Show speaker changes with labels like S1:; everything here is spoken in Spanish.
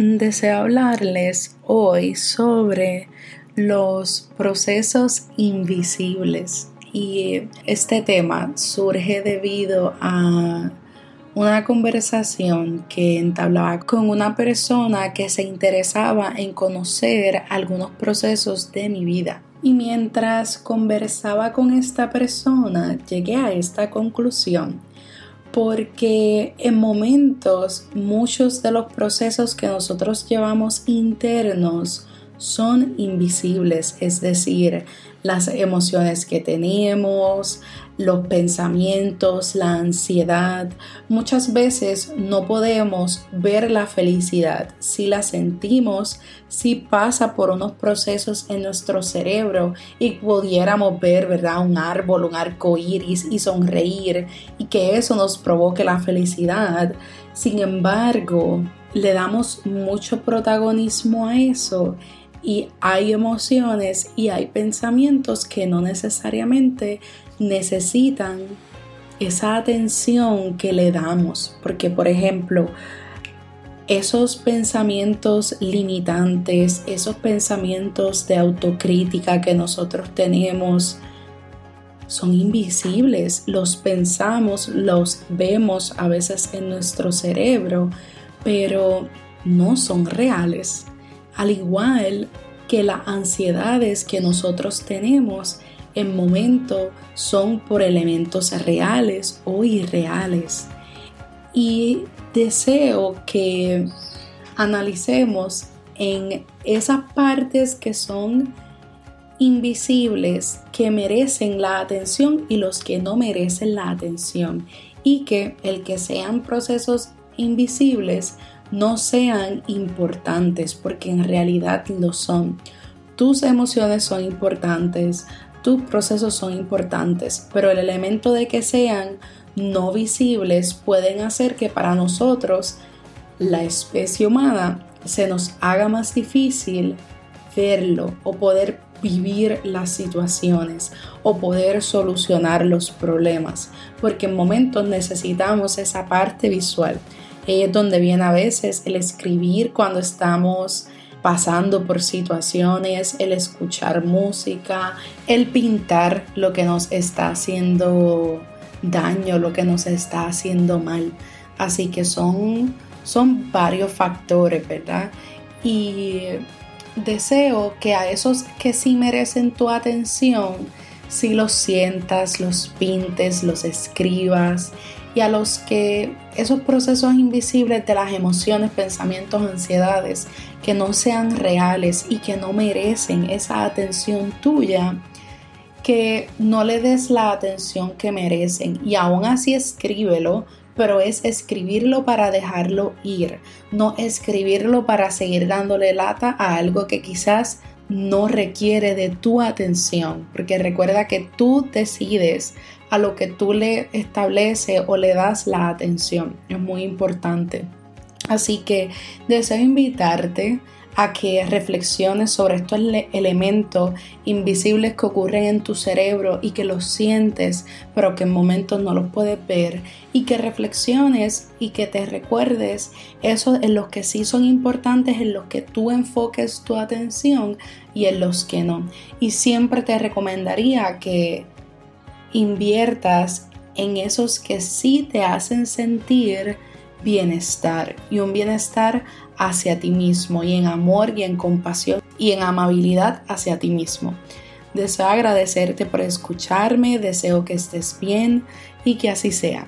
S1: deseo hablarles hoy sobre los procesos invisibles y este tema surge debido a una conversación que entablaba con una persona que se interesaba en conocer algunos procesos de mi vida. Y mientras conversaba con esta persona, llegué a esta conclusión porque en momentos muchos de los procesos que nosotros llevamos internos son invisibles, es decir, las emociones que tenemos, los pensamientos, la ansiedad. Muchas veces no podemos ver la felicidad. Si la sentimos, si pasa por unos procesos en nuestro cerebro y pudiéramos ver, ¿verdad? Un árbol, un arco iris y sonreír y que eso nos provoque la felicidad. Sin embargo, le damos mucho protagonismo a eso y hay emociones y hay pensamientos que no necesariamente necesitan esa atención que le damos. Porque, por ejemplo, esos pensamientos limitantes, esos pensamientos de autocrítica que nosotros tenemos, son invisibles. Los pensamos, los vemos a veces en nuestro cerebro, pero no son reales al igual que las ansiedades que nosotros tenemos en momento son por elementos reales o irreales. Y deseo que analicemos en esas partes que son invisibles, que merecen la atención y los que no merecen la atención. Y que el que sean procesos invisibles no sean importantes, porque en realidad lo son. Tus emociones son importantes, tus procesos son importantes, pero el elemento de que sean no visibles pueden hacer que para nosotros, la especie humana, se nos haga más difícil verlo o poder vivir las situaciones o poder solucionar los problemas, porque en momentos necesitamos esa parte visual es donde viene a veces el escribir cuando estamos pasando por situaciones, el escuchar música, el pintar lo que nos está haciendo daño, lo que nos está haciendo mal. Así que son, son varios factores, ¿verdad? Y deseo que a esos que sí merecen tu atención, si los sientas, los pintes, los escribas y a los que esos procesos invisibles de las emociones, pensamientos, ansiedades que no sean reales y que no merecen esa atención tuya, que no le des la atención que merecen. Y aún así escríbelo, pero es escribirlo para dejarlo ir, no escribirlo para seguir dándole lata a algo que quizás no requiere de tu atención, porque recuerda que tú decides a lo que tú le estableces o le das la atención. Es muy importante. Así que deseo invitarte a que reflexiones sobre estos elementos invisibles que ocurren en tu cerebro y que los sientes, pero que en momentos no los puedes ver, y que reflexiones y que te recuerdes eso en los que sí son importantes, en los que tú enfoques tu atención y en los que no. Y siempre te recomendaría que inviertas en esos que sí te hacen sentir bienestar y un bienestar hacia ti mismo y en amor y en compasión y en amabilidad hacia ti mismo. Deseo agradecerte por escucharme, deseo que estés bien y que así sea.